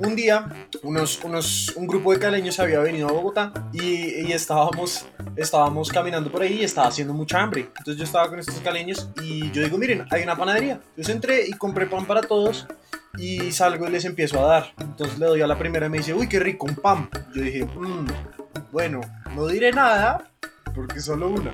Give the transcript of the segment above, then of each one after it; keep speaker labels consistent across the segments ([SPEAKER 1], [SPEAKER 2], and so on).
[SPEAKER 1] un día unos, unos, un grupo de caleños había venido a Bogotá y, y estábamos, estábamos caminando por ahí y estaba haciendo mucha hambre. Entonces yo estaba con estos caleños y yo digo, miren, hay una panadería. Yo entré y compré pan para todos y salgo y les empiezo a dar. Entonces le doy a la primera y me dice, uy, qué rico, un pan. Yo dije, mmm, bueno, no diré nada porque solo una.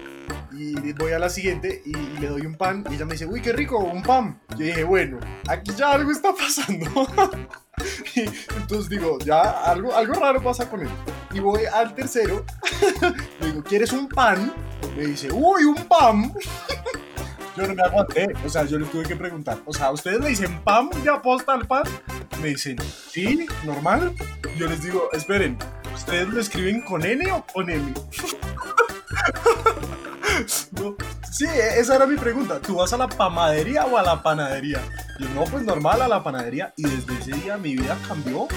[SPEAKER 1] Y voy a la siguiente y, y le doy un pan y ella me dice, uy, qué rico, un pan. Yo dije, bueno, aquí ya algo está pasando. Y entonces digo, ya algo, algo raro pasa con él. Y voy al tercero, le digo, ¿quieres un pan? Me dice, uy, un pan. Yo no me aguanté, o sea, yo le tuve que preguntar, o sea, ¿ustedes le dicen pan de aposta al pan? Me dicen, sí, normal. Yo les digo, esperen, ¿ustedes lo escriben con N o con M? Sí, esa era mi pregunta. ¿Tú vas a la panadería o a la panadería? Yo, no, pues normal a la panadería. Y desde ese día mi vida cambió.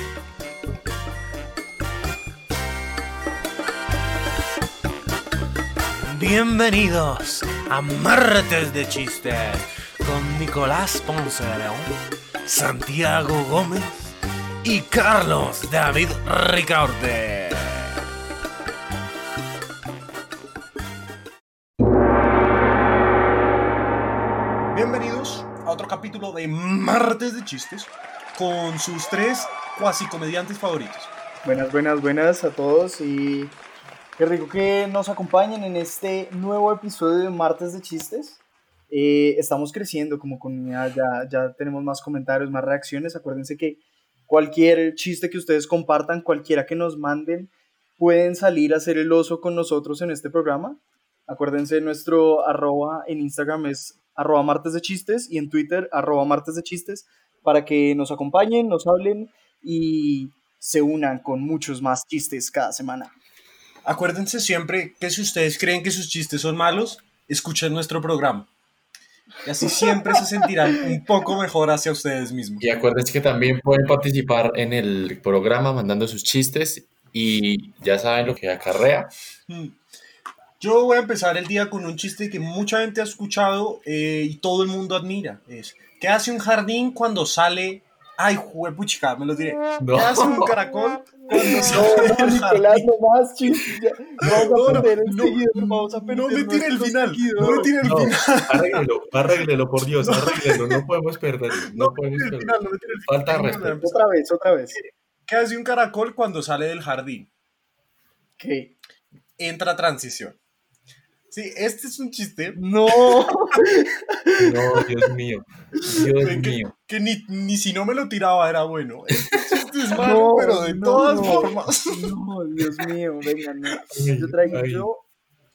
[SPEAKER 2] Bienvenidos a Martes de Chistes con Nicolás Ponce de León, Santiago Gómez y Carlos David Ricaurte.
[SPEAKER 1] Capítulo de Martes de Chistes con sus tres cuasi comediantes favoritos.
[SPEAKER 3] Buenas, buenas, buenas a todos y qué rico que nos acompañen en este nuevo episodio de Martes de Chistes. Eh, estamos creciendo como comunidad, ya, ya tenemos más comentarios, más reacciones. Acuérdense que cualquier chiste que ustedes compartan, cualquiera que nos manden, pueden salir a hacer el oso con nosotros en este programa. Acuérdense, nuestro arroba en Instagram es arroba martes de chistes y en Twitter arroba martes de chistes para que nos acompañen, nos hablen y se unan con muchos más chistes cada semana.
[SPEAKER 1] Acuérdense siempre que si ustedes creen que sus chistes son malos, escuchen nuestro programa. Y así siempre se sentirán un poco mejor hacia ustedes mismos.
[SPEAKER 4] Y acuérdense que también pueden participar en el programa mandando sus chistes y ya saben lo que acarrea.
[SPEAKER 1] Yo voy a empezar el día con un chiste que mucha gente ha escuchado eh, y todo el mundo admira. Es, ¿qué hace un jardín cuando sale? Ay, juepuchica, me lo diré.
[SPEAKER 4] No.
[SPEAKER 1] ¿Qué hace un caracol cuando
[SPEAKER 3] No,
[SPEAKER 1] sale
[SPEAKER 3] no,
[SPEAKER 1] del
[SPEAKER 3] Nicolás,
[SPEAKER 1] jardín?
[SPEAKER 3] no más chistes. ya. Vamos
[SPEAKER 1] No,
[SPEAKER 3] a
[SPEAKER 1] no,
[SPEAKER 3] perder el
[SPEAKER 1] no,
[SPEAKER 3] seguidor, vamos a
[SPEAKER 1] No me tire el final, no me tire el
[SPEAKER 4] No,
[SPEAKER 1] final.
[SPEAKER 4] arréglelo, arréglelo, por Dios, arréglelo, no podemos perder, no, podemos perder.
[SPEAKER 1] final, no me tire el
[SPEAKER 4] Falta
[SPEAKER 1] final.
[SPEAKER 4] respeto.
[SPEAKER 3] Otra vez, otra vez.
[SPEAKER 1] ¿Qué hace un caracol cuando sale del jardín?
[SPEAKER 3] ¿Qué?
[SPEAKER 1] Entra a transición. Sí, este es un chiste
[SPEAKER 3] No.
[SPEAKER 4] No, Dios mío, Dios
[SPEAKER 1] que,
[SPEAKER 4] mío.
[SPEAKER 1] que ni, ni si no me lo tiraba era bueno. Este chiste es malo,
[SPEAKER 3] No,
[SPEAKER 1] pero de
[SPEAKER 3] no,
[SPEAKER 1] todas
[SPEAKER 3] no.
[SPEAKER 1] formas.
[SPEAKER 3] No, Dios mío, vengan. Yo traigo,
[SPEAKER 4] ay.
[SPEAKER 3] yo,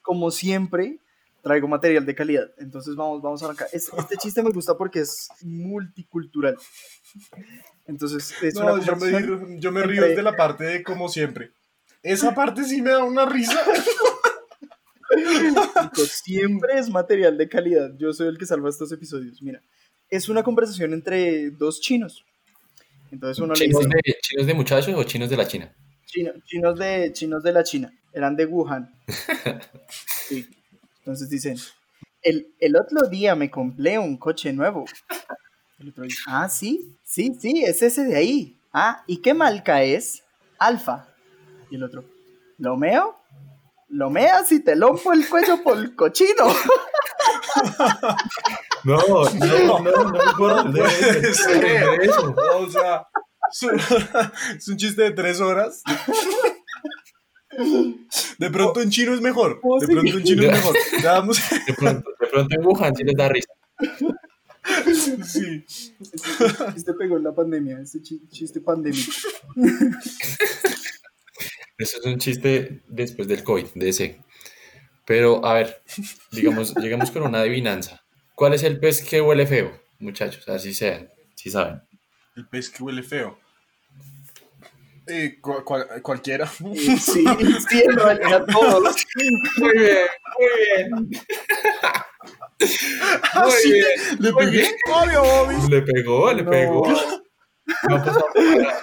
[SPEAKER 3] como siempre, traigo material de calidad. Entonces vamos, vamos a arrancar. Es- Este, chiste me gusta porque es multicultural. Entonces, es
[SPEAKER 1] No,
[SPEAKER 3] una
[SPEAKER 1] yo me, yo me río
[SPEAKER 3] entre-
[SPEAKER 1] de la parte de como siempre. Esa parte sí me da una risa.
[SPEAKER 3] Chicos, siempre es material de calidad. Yo soy el que salva estos episodios. Mira, es una conversación entre dos chinos. Entonces uno le
[SPEAKER 4] ¿Chinos
[SPEAKER 3] dice,
[SPEAKER 4] de, ¿Chinos de muchachos o chinos de la China?
[SPEAKER 3] "Chino- chinos, de, chinos de la China, eran de Wuhan. Sí. Entonces dicen, el, el otro día me compré un coche nuevo. El otro dice, ah, sí, sí, sí, es ese de ahí. Ah, ¿y qué marca es? Alfa. Y el otro, ¿lo meo? Lo meas y te lompo el cuello por el cochino.
[SPEAKER 4] No, no, no, no, no, eso.
[SPEAKER 1] O sea, es un, es chiste de tres horas. De pronto en chino es mejor. De pronto en chino es mejor.
[SPEAKER 4] De pronto, de pronto en Wuhan sí les da risa.
[SPEAKER 1] Sí.
[SPEAKER 3] Este chiste pegó en la pandemia, este chi- chiste pandémico.
[SPEAKER 4] Eso es un chiste después del COVID, de ese. Pero, a ver, digamos, lleguemos con una adivinanza. ¿Cuál es el pez que huele feo, muchachos? Así sean, si saben.
[SPEAKER 1] El pez que huele feo. Eh, cual- cual- cualquiera.
[SPEAKER 3] Sí, sí, en realidad todos.
[SPEAKER 4] Muy bien, muy bien.
[SPEAKER 1] Ah, sí,
[SPEAKER 4] bien,
[SPEAKER 1] ¿Le
[SPEAKER 4] muy
[SPEAKER 1] pegué?
[SPEAKER 4] bien.
[SPEAKER 1] Obvio, obvio.
[SPEAKER 4] Le pegó, le
[SPEAKER 3] No.
[SPEAKER 4] pegó. No pasó nada.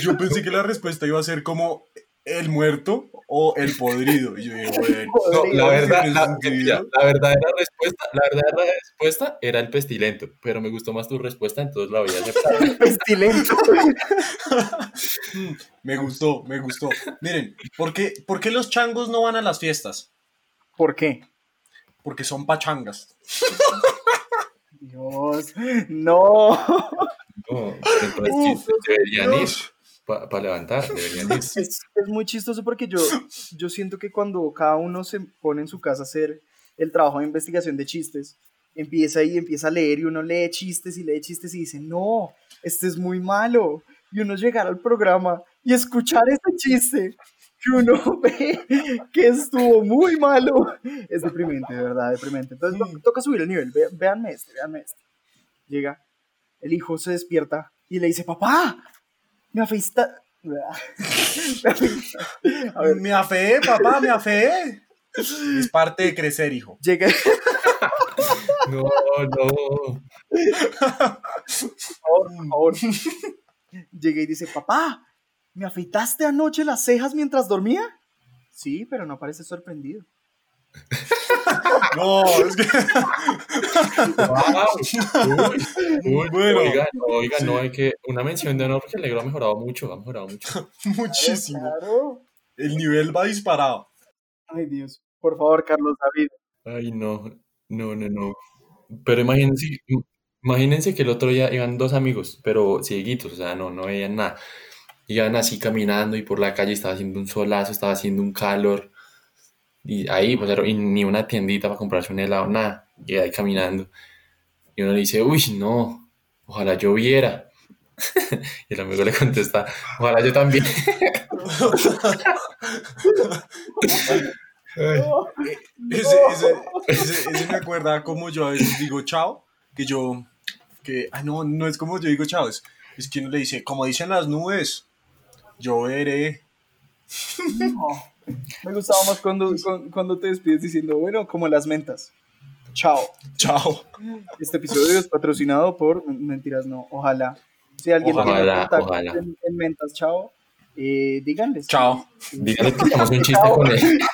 [SPEAKER 1] Yo pensé que la respuesta iba a ser como ¿el muerto o el podrido? Y yo dije, bueno.
[SPEAKER 4] No, la verdad,
[SPEAKER 1] ¿tiene
[SPEAKER 4] la, mira, la verdadera respuesta, la verdadera respuesta era el pestilento, pero me gustó más tu respuesta, entonces la voy a aceptar.
[SPEAKER 3] Pestilento.
[SPEAKER 1] Me gustó, me gustó. Miren, ¿por qué, ¿por qué los changos no van a las fiestas?
[SPEAKER 3] ¿Por qué?
[SPEAKER 1] Porque son pachangas.
[SPEAKER 3] Dios, no.
[SPEAKER 4] Entonces sí, deberían ir para levantar, deberían ir.
[SPEAKER 3] Es, es muy chistoso porque yo, yo siento que cuando cada uno se pone en su casa a hacer el trabajo de investigación de chistes, empieza y empieza a leer y uno lee chistes y lee chistes y dice, no, este es muy malo. Y uno llegar al programa y escuchar este chiste que uno ve que estuvo muy malo, es deprimente, de verdad, deprimente. Entonces to- toca subir el nivel, Ve- véanme este, véanme este. Llega, el hijo se despierta y le dice, papá, me afeista- A ver,
[SPEAKER 1] Me afeé, papá, me afeé. Es parte de crecer, hijo.
[SPEAKER 3] llega,
[SPEAKER 4] No, no.
[SPEAKER 3] por favor. Llega y dice, papá, ¿me afeitaste anoche las cejas mientras dormía? Sí, pero no parece sorprendido.
[SPEAKER 1] No, es que.
[SPEAKER 4] Wow. Uy, uy,
[SPEAKER 1] Bueno.
[SPEAKER 4] Oiga, no, oiga, no, hay que. Una mención de honor porque el negro ha mejorado mucho, ha mejorado mucho.
[SPEAKER 1] Muchísimo.
[SPEAKER 3] Claro.
[SPEAKER 1] El nivel va disparado.
[SPEAKER 3] Ay, Dios. Por favor, Carlos David.
[SPEAKER 4] Ay, no, no, no, no. Pero imagínense, imagínense que el otro día iban dos amigos, pero cieguitos, o sea, no, no veían nada. Iban así caminando y por la calle estaba haciendo un solazo, estaba haciendo un calor. Y ahí, pues, y ni una tiendita para comprarse un helado, nada. Y ahí caminando. Y uno le dice, uy, no, ojalá yo viera. Y el amigo le contesta, ojalá yo también. Ay,
[SPEAKER 1] Ese, ese, ese, ese me acuerda como yo a veces digo chao, que yo, que, ah, no, no es como yo digo chao, es, es que uno le dice, como dicen las nubes, yo veré.
[SPEAKER 3] No. Me gustaba más cuando, cuando, cuando te despides diciendo, bueno, como las mentas. Chao.
[SPEAKER 1] Chao.
[SPEAKER 3] Este episodio es patrocinado por. Mentiras, no. Ojalá. Si alguien
[SPEAKER 4] Ojalá,
[SPEAKER 3] tiene
[SPEAKER 4] ojalá.
[SPEAKER 3] En, en mentas, chao. Eh, díganles.
[SPEAKER 1] Chao.
[SPEAKER 4] díganle que hagamos un chiste con él.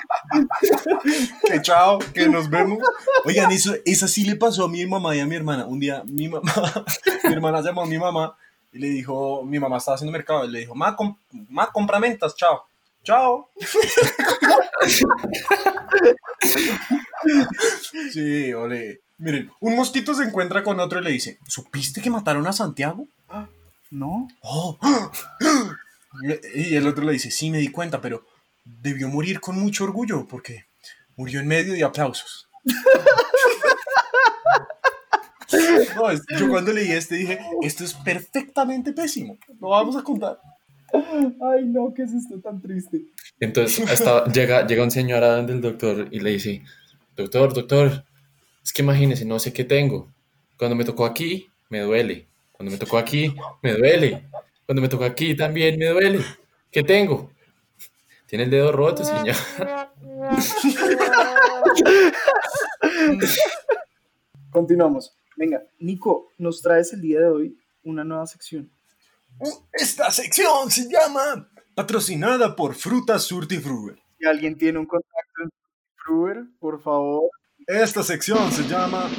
[SPEAKER 1] Que chao, que nos vemos. Oigan, eso, esa sí le pasó a mi mamá y a mi hermana. Un día mi mamá, mi hermana llamó a mi mamá y le dijo, mi mamá estaba haciendo mercado y le dijo, ma, com- ma compra mentas, chao. Chao. Sí, ole. Miren, un mosquito se encuentra con otro y le dice, ¿supiste que mataron a Santiago?
[SPEAKER 3] No.
[SPEAKER 1] Oh. Y el otro le dice, sí, me di cuenta, pero debió morir con mucho orgullo porque murió en medio de aplausos. No, yo cuando leí este dije, esto es perfectamente pésimo. Lo vamos a contar.
[SPEAKER 3] Ay, no, ¿qué es esto tan triste?
[SPEAKER 4] Entonces hasta llega, llega un señor a donde el doctor y le dice, doctor, doctor, es que imagínese, no sé qué tengo. Cuando me tocó aquí, me duele. Cuando me tocó aquí, me duele. Cuando me tocó aquí, también me duele. ¿Qué tengo? Tiene el dedo roto, señor.
[SPEAKER 3] Continuamos. Venga, Nico, nos traes el día de hoy una nueva sección.
[SPEAKER 1] Esta sección se llama Patrocinada por Frutas Surtifruit.
[SPEAKER 3] Si alguien tiene un contacto en Fruber, por favor.
[SPEAKER 1] Esta sección se llama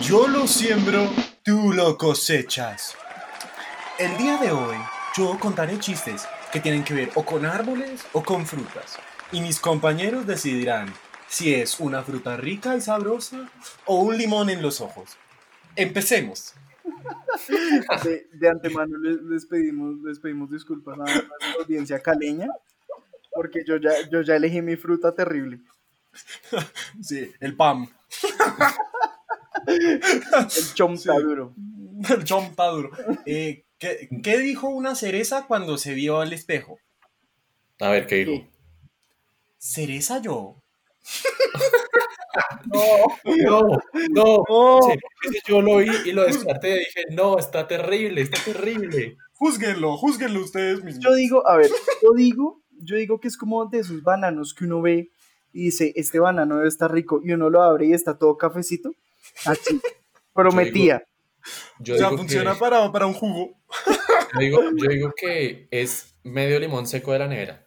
[SPEAKER 1] Yo lo siembro, tú lo cosechas. El día de hoy yo contaré chistes que tienen que ver o con árboles o con frutas. Y mis compañeros decidirán si es una fruta rica y sabrosa o un limón en los ojos. Empecemos.
[SPEAKER 3] De, de antemano les, les pedimos, les pedimos disculpas a nuestra audiencia caleña, porque yo ya, yo ya elegí mi fruta terrible.
[SPEAKER 1] Sí, el PAM.
[SPEAKER 3] El chontaduro.
[SPEAKER 1] El chontaduro. Eh, ¿qué, qué dijo una cereza cuando se vio al espejo?
[SPEAKER 4] A ver, ¿qué dijo?
[SPEAKER 3] ¿Qué?
[SPEAKER 1] ¿Cereza yo?
[SPEAKER 3] No,
[SPEAKER 4] No, no. Sí, yo lo vi y lo descarté. Dije, no, está terrible, está terrible.
[SPEAKER 1] Júzguenlo, júzguenlo ustedes mismos.
[SPEAKER 3] Yo digo, a ver, yo digo, yo digo que es como de esos bananos que uno ve y dice, este banano debe estar rico, y uno lo abre y está todo cafecito. Así. Prometía.
[SPEAKER 4] Yo
[SPEAKER 1] o sea,
[SPEAKER 4] digo
[SPEAKER 1] funciona
[SPEAKER 4] que,
[SPEAKER 1] para, para un jugo.
[SPEAKER 4] yo digo, yo digo que es medio limón seco de la nevera.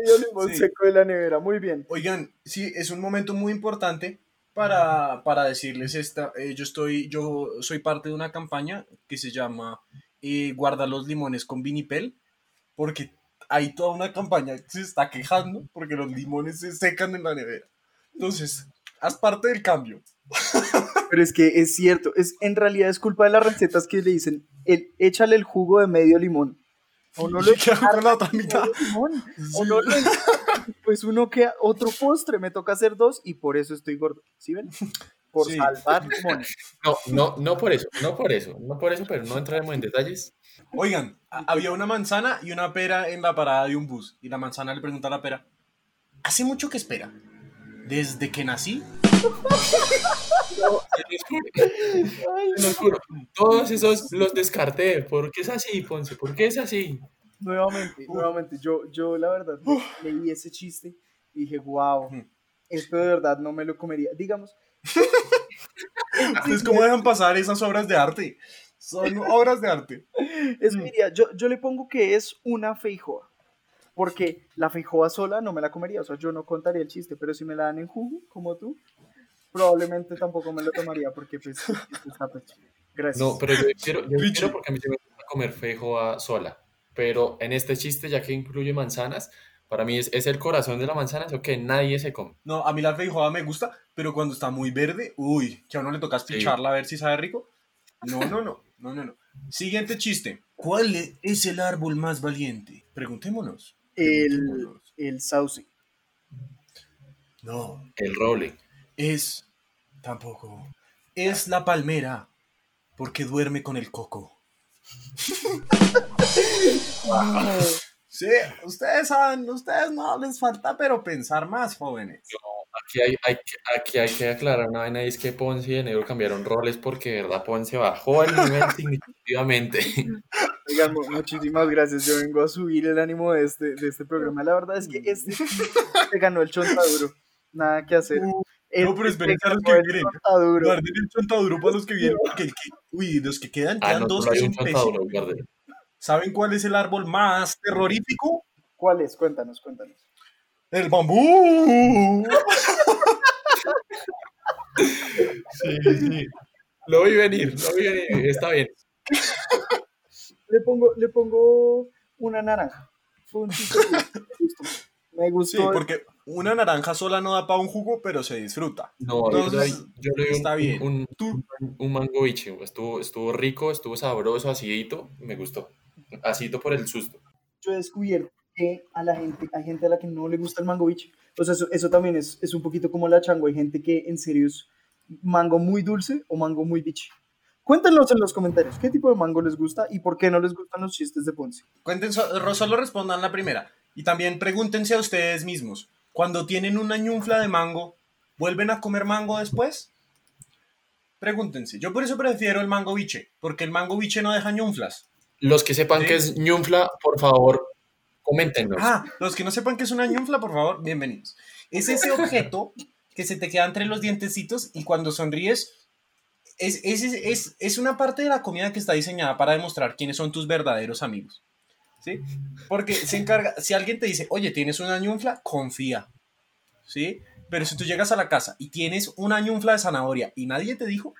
[SPEAKER 3] Medio limón
[SPEAKER 1] Sí.
[SPEAKER 3] seco de la nevera, muy bien.
[SPEAKER 1] Oigan, sí, es un momento muy importante para, para decirles esta. eh, yo estoy, yo soy parte de una campaña que se llama eh, Guarda los limones con vinipel, porque hay toda una campaña que se está quejando porque los limones se secan en la nevera. Entonces, haz parte del cambio.
[SPEAKER 3] Pero es que es cierto, es, en realidad es culpa de las recetas que le dicen, el, échale el jugo de medio limón. O no lo
[SPEAKER 1] ¿Qué hago con la otra mitad?
[SPEAKER 3] limón. O no lo pues uno queda otro postre, me toca hacer dos y por eso estoy gordo. ¿Sí ven? Por
[SPEAKER 1] Sí.
[SPEAKER 3] salvar limones.
[SPEAKER 4] No, no, no por eso, no por eso, no por eso, pero no entraremos en detalles.
[SPEAKER 1] Oigan, había una manzana y una pera en la parada de un bus. Y la manzana le pregunta a la pera, ¿hace mucho que espera? ¿Desde que nací?
[SPEAKER 4] Juro, Todos esos los descarté. ¿Por qué es así, Ponce? ¿Por qué es así?
[SPEAKER 3] Nuevamente, nuevamente, yo, yo la verdad leí ese chiste y dije, wow, esto de verdad no me lo comería. Digamos,
[SPEAKER 1] ¿Ustedes cómo dejan pasar esas obras de arte? Son obras de arte.
[SPEAKER 3] Es
[SPEAKER 1] Mm.
[SPEAKER 3] que diría, yo, yo le pongo que es una feijoa. Porque la feijoa sola no me la comería. O sea, yo no contaría el chiste. Pero si me la dan en jugo, como tú, probablemente tampoco me lo tomaría. Porque pues, está pecho. Gracias.
[SPEAKER 4] No, pero yo quiero, yo quiero porque a mí me gusta comer feijoa sola. Pero en este chiste, ya que incluye manzanas, para mí es, es el corazón de la manzana, eso que nadie se come.
[SPEAKER 1] No, a mí la feijoada me gusta, pero cuando está muy verde, uy, que a uno le toca picharla a ver si sabe rico. No, no, no, no, no, no. Siguiente chiste. ¿Cuál es el árbol más valiente? Preguntémonos.
[SPEAKER 3] El, el sauce.
[SPEAKER 1] No,
[SPEAKER 4] El roble.
[SPEAKER 1] es tampoco. Es la palmera, porque duerme con el coco. Sí, ustedes saben, ustedes no les falta, pero pensar más, jóvenes.
[SPEAKER 4] Aquí hay, hay que- aquí hay que aclarar una vaina, y es que Ponce y de Negro cambiaron roles porque de verdad Ponce bajó el nivel significativamente.
[SPEAKER 3] Oigan, mu- muchísimas gracias. Yo vengo a subir el ánimo de este, de este programa. La verdad es que este se ganó el chontaduro. Nada que hacer.
[SPEAKER 1] Uh,
[SPEAKER 3] Este
[SPEAKER 1] no, pero esperen, a los que vienen.
[SPEAKER 3] chontaduro.
[SPEAKER 1] Guarden el chontaduro para los que vienen, porque el que, uy, los que quedan,
[SPEAKER 4] Ah,
[SPEAKER 1] quedan
[SPEAKER 4] no,
[SPEAKER 1] dos que son. ¿Saben cuál es el árbol más terrorífico?
[SPEAKER 3] ¿Cuál es? Cuéntanos, cuéntanos.
[SPEAKER 1] El bambú.
[SPEAKER 4] Sí, sí. Lo vi venir, lo vi venir, está bien.
[SPEAKER 3] Le pongo, le pongo una naranja. Fue un me gustó.
[SPEAKER 1] Sí, porque una naranja sola no da para un jugo, pero se disfruta.
[SPEAKER 4] No,
[SPEAKER 1] Entonces,
[SPEAKER 4] yo le doy un,
[SPEAKER 1] está bien.
[SPEAKER 4] un,
[SPEAKER 1] Tú,
[SPEAKER 4] un mango biche, estuvo, estuvo rico, estuvo sabroso, acidito, me gustó. Acidito por el susto.
[SPEAKER 3] Yo he descubierto que a la gente, hay gente a la que no le gusta el mango biche. O sea, eso, eso también es, es un poquito como la chango. Hay gente que en serio es mango muy dulce o mango muy biche. Cuéntenos en los comentarios qué tipo de mango les gusta y por qué no les gustan los chistes de Ponce.
[SPEAKER 1] cuenten, so- solo respondan la primera. Y también pregúntense a ustedes mismos, cuando tienen una ñunfla de mango, ¿vuelven a comer mango después? Pregúntense. Yo por eso prefiero el mango biche, porque el mango biche no deja ñunflas.
[SPEAKER 4] Los que sepan
[SPEAKER 1] Sí.
[SPEAKER 4] que es ñunfla, por favor, coméntenos.
[SPEAKER 1] Ah, los que no sepan que es una ñunfla, por favor, bienvenidos. Es ese objeto que se te queda entre los dientecitos y cuando sonríes, es, es, es, es una parte de la comida que está diseñada para demostrar quiénes son tus verdaderos amigos. ¿Sí? Porque se encarga, si alguien te dice, oye, tienes una ñunfla, confía. ¿Sí? Pero si tú llegas a la casa y tienes una ñunfla de zanahoria y nadie te dijo,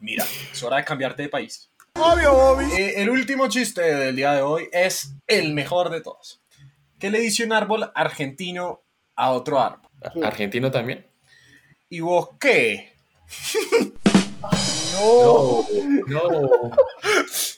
[SPEAKER 1] mira, es hora de cambiarte de país. Obvio, Bobby. Eh, el último chiste del día de hoy es el mejor de todos. ¿Qué le dice un árbol argentino a otro árbol?
[SPEAKER 4] ¿Argentino también?
[SPEAKER 1] ¿Y vos qué?
[SPEAKER 3] No.
[SPEAKER 4] No, no.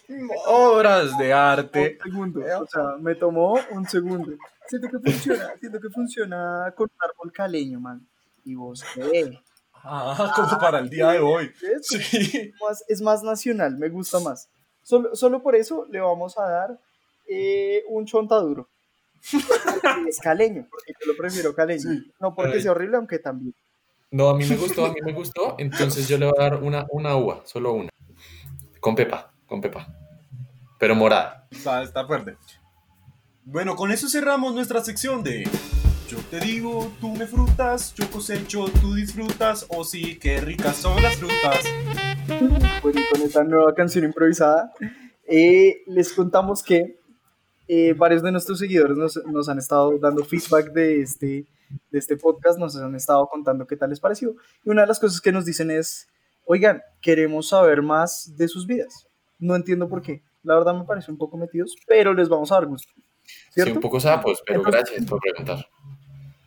[SPEAKER 1] Obras de arte.
[SPEAKER 3] Un segundo. O sea, me tomó un segundo. Siento que funciona, siento que funciona con un árbol caleño, man. ¿Y vos qué?
[SPEAKER 1] Ah, como para el día de hoy. Sí.
[SPEAKER 3] más- es más nacional, me gusta más. Solo, solo por eso le vamos a dar eh, un chontaduro. Es caleño, porque yo lo prefiero caleño.
[SPEAKER 1] Sí.
[SPEAKER 3] No porque sea horrible, aunque también.
[SPEAKER 4] No, a mí me gustó, a mí me gustó. Entonces yo le voy a dar una, una uva, solo una. Con pepa, con pepa. Pero morada.
[SPEAKER 1] Está, está fuerte. Bueno, con eso cerramos nuestra sección de Yo te digo, tú me frutas, yo cosecho, tú disfrutas, o sí, qué ricas son las frutas.
[SPEAKER 3] Bueno, y con esta nueva canción improvisada, eh, les contamos que eh, varios de nuestros seguidores nos, nos han estado dando feedback de este, de este podcast, nos han estado contando qué tal les pareció. Y una de las cosas que nos dicen es, oigan, queremos saber más de sus vidas. No entiendo por qué. La verdad me parece un poco metidos, pero les vamos a dar gusto.
[SPEAKER 4] Sí,
[SPEAKER 3] ¿Cierto?
[SPEAKER 4] un poco sapos, pero
[SPEAKER 3] Entonces-
[SPEAKER 4] gracias por preguntar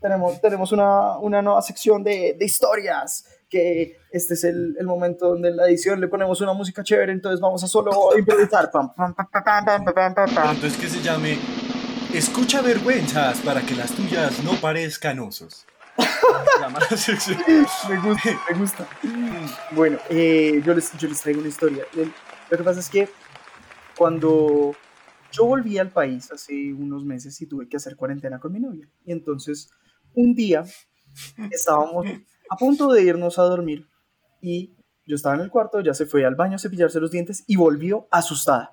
[SPEAKER 3] tenemos, tenemos una, una nueva sección de, de, historias, que este es el, el, momento donde en la edición le ponemos una música chévere, entonces vamos a solo improvisar.
[SPEAKER 1] Entonces que se llame Escucha vergüenzas para que las tuyas no parezcan osos.
[SPEAKER 3] me gusta, me gusta. Bueno, eh, yo, les, yo les traigo una historia. Lo que pasa es que cuando yo volví al país hace unos meses y tuve que hacer cuarentena con mi novia. Y entonces un día estábamos a punto de irnos a dormir y yo estaba en el cuarto, ya se fue al baño a cepillarse los dientes y volvió asustada.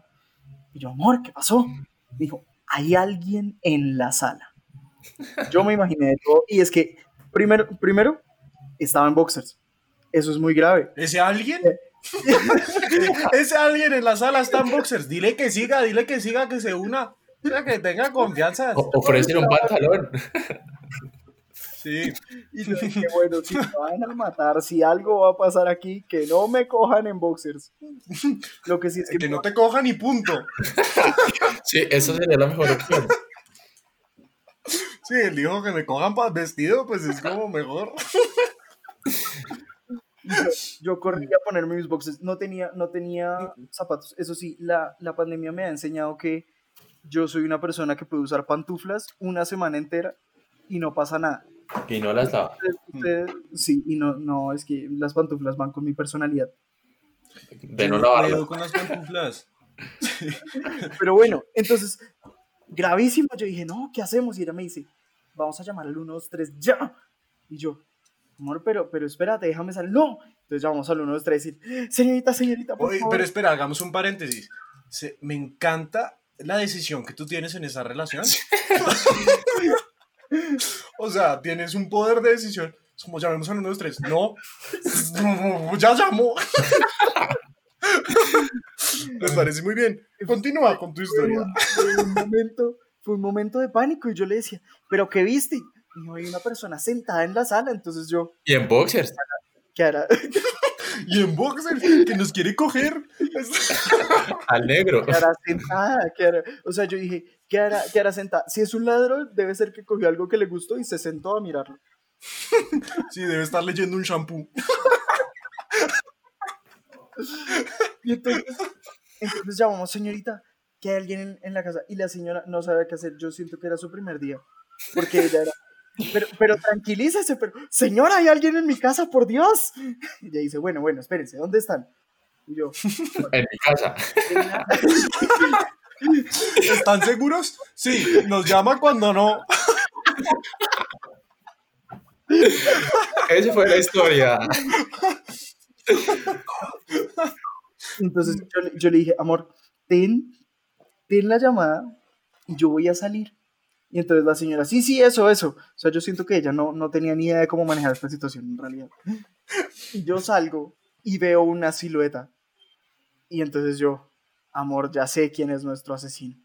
[SPEAKER 3] Y yo, amor, ¿qué pasó? Me dijo, hay alguien en la sala. Yo me imaginé de todo y es que primero, primero estaba en boxers. Eso es muy grave.
[SPEAKER 1] ¿Ese alguien? Ese alguien en la sala está en boxers. Dile que siga, dile que siga, que se una. Sea, que tenga confianza.
[SPEAKER 4] O- ofrecen un pantalón.
[SPEAKER 1] Sí.
[SPEAKER 3] Y yo dije, bueno, si me van a matar, si algo va a pasar aquí, que no me cojan en boxers. Lo que sí es que,
[SPEAKER 1] Que no te cojan y punto.
[SPEAKER 4] Sí, eso sería la mejor opción.
[SPEAKER 1] Sí, él dijo que me cojan para vestido, pues es como mejor.
[SPEAKER 3] yo, yo corrí a ponerme mis boxers. No tenía, no tenía zapatos. Eso sí, la, la pandemia me ha enseñado que yo soy una persona que puede usar pantuflas una semana entera y no pasa nada.
[SPEAKER 4] Y no las daba.
[SPEAKER 3] Ustedes- sí, y no, no, es que las pantuflas van con mi personalidad.
[SPEAKER 4] De no lavarlas.
[SPEAKER 1] con las pantuflas.
[SPEAKER 3] Pero bueno, entonces, gravísimo. Yo dije, no, ¿qué hacemos? Y ella me dice, vamos a llamar al 123 ya. Y yo, amor, pero, pero espérate, déjame salir. No. Entonces llamamos al 123 y decir, señorita, señorita, por
[SPEAKER 1] Oye,
[SPEAKER 3] favor.
[SPEAKER 1] pero espera, hagamos un paréntesis. Se- me encanta la decisión que tú tienes en esa relación. o sea, tienes un poder de decisión. Es como llamemos al 1, 2, 3. No, ya llamó. me parece muy bien. Continúa con tu
[SPEAKER 3] fue
[SPEAKER 1] historia.
[SPEAKER 3] un, fue un momento, fue un momento de pánico y yo le decía, ¿pero qué viste? Y dijo, hay una persona sentada en la sala, entonces yo,
[SPEAKER 4] Y en boxers.
[SPEAKER 3] ¿qué hará?
[SPEAKER 1] Y en boxer, que nos quiere coger.
[SPEAKER 4] Al negro.
[SPEAKER 3] ¿Qué hará sentada? ¿Qué hará? O sea, yo dije, ¿qué hará, ¿qué hará sentada? Si es un ladrón, debe ser que cogió algo que le gustó y se sentó a mirarlo.
[SPEAKER 1] Sí, debe estar leyendo un shampoo.
[SPEAKER 3] Y entonces, entonces llamamos, señorita, que hay alguien en, en la casa. Y la señora no sabía qué hacer. Yo siento que era su primer día. Porque ella era, pero, pero tranquilícese, pero, señora, hay alguien en mi casa, por Dios. Y ella dice, bueno, bueno, espérense, ¿dónde están? Y yo,
[SPEAKER 4] En mi casa.
[SPEAKER 1] ¿Están seguros? Sí, nos llama cuando no.
[SPEAKER 4] Esa fue la historia.
[SPEAKER 3] entonces yo, le- yo le dije, amor, ten, ten la llamada y yo voy a salir. Y entonces la señora, sí, sí, eso, eso. O sea, yo siento que ella no, no tenía ni idea de cómo manejar esta situación en realidad. Y yo salgo y veo una silueta. Y entonces yo, amor, ya sé quién es nuestro asesino.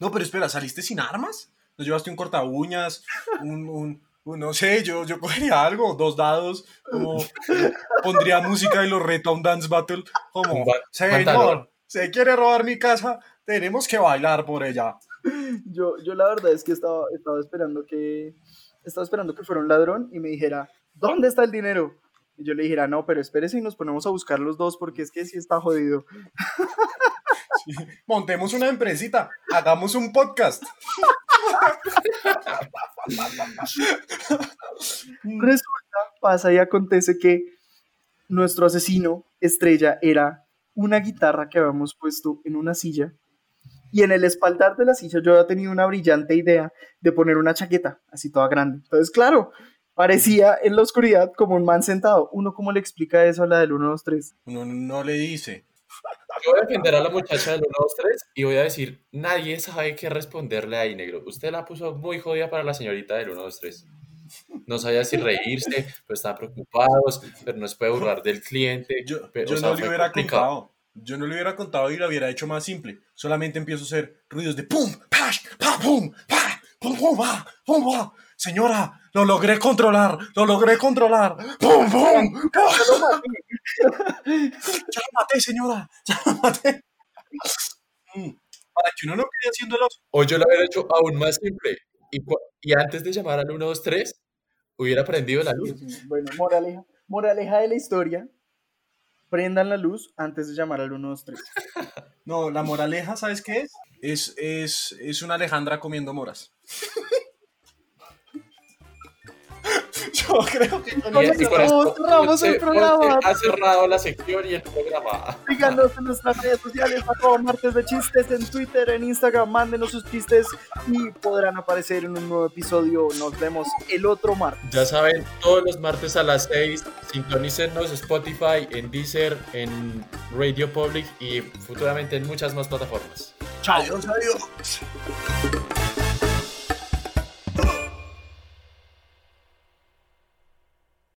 [SPEAKER 1] No, pero espera, ¿saliste sin armas? ¿No llevaste un corta uñas? Un, un, un- no sé, yo, yo cogería algo, dos dados, como pondría música y lo reto a un dance battle, como, señor, se quiere robar mi casa, tenemos que bailar por ella.
[SPEAKER 3] Yo, yo la verdad es que estaba, estaba esperando que estaba esperando que fuera un ladrón y me dijera, ¿dónde está el dinero? Y yo le dijera, no, pero espérese y nos ponemos a buscar los dos porque es que sí está jodido.
[SPEAKER 1] Sí. Montemos una empresita, hagamos un podcast.
[SPEAKER 3] Resulta, pasa y acontece que nuestro asesino estrella era una guitarra que habíamos puesto en una silla y en el espaldar de la silla yo había tenido una brillante idea de poner una chaqueta así toda grande. Entonces, claro, parecía en la oscuridad como un man sentado. ¿Uno cómo le explica eso a la del 1, 2, 3?
[SPEAKER 1] Uno no le dice.
[SPEAKER 4] Yo voy a defender a la muchacha del 1, 2, 3 y voy a decir, nadie sabe qué responderle ahí, negro. Usted la puso muy jodida para la señorita del 1, 2, 3. No sabía si reírse, pero estaban preocupados, pero no se puede burlar del cliente.
[SPEAKER 1] Yo,
[SPEAKER 4] pero,
[SPEAKER 1] yo
[SPEAKER 4] o sea,
[SPEAKER 1] no le hubiera
[SPEAKER 4] complicado.
[SPEAKER 1] contado. Yo no le hubiera contado y lo hubiera hecho más simple. Solamente empiezo a hacer ruidos de pum, pash, pa, pum, pa, pum, pum, pa, pum, pa. Señora, lo logré controlar, lo logré controlar. ¡Pum, pum! pa. Ya lo maté, señora, ya lo maté. Mm, Para que uno no quede haciendo los...
[SPEAKER 4] O yo lo hubiera hecho aún más simple. Y, y antes de llamar al 123, hubiera prendido la luz.
[SPEAKER 3] Bueno, moraleja, moraleja de la historia. Prendan la luz antes de llamar al 123.
[SPEAKER 1] No, la moraleja, ¿sabes qué es? Es, es, es una Alejandra comiendo moras. Creo que con esto-
[SPEAKER 3] cerramos el programa.
[SPEAKER 4] Ha cerrado la sección y el programa.
[SPEAKER 3] Síganos en nuestras redes sociales, arroba martes de chistes, en Twitter, en Instagram, mándenos sus chistes y podrán aparecer en un nuevo episodio. Nos vemos el otro martes.
[SPEAKER 4] Ya saben, todos los martes a las 6, sintonícenos Spotify, en Deezer, en Radio Public y futuramente en muchas más plataformas.
[SPEAKER 1] Adiós, adiós.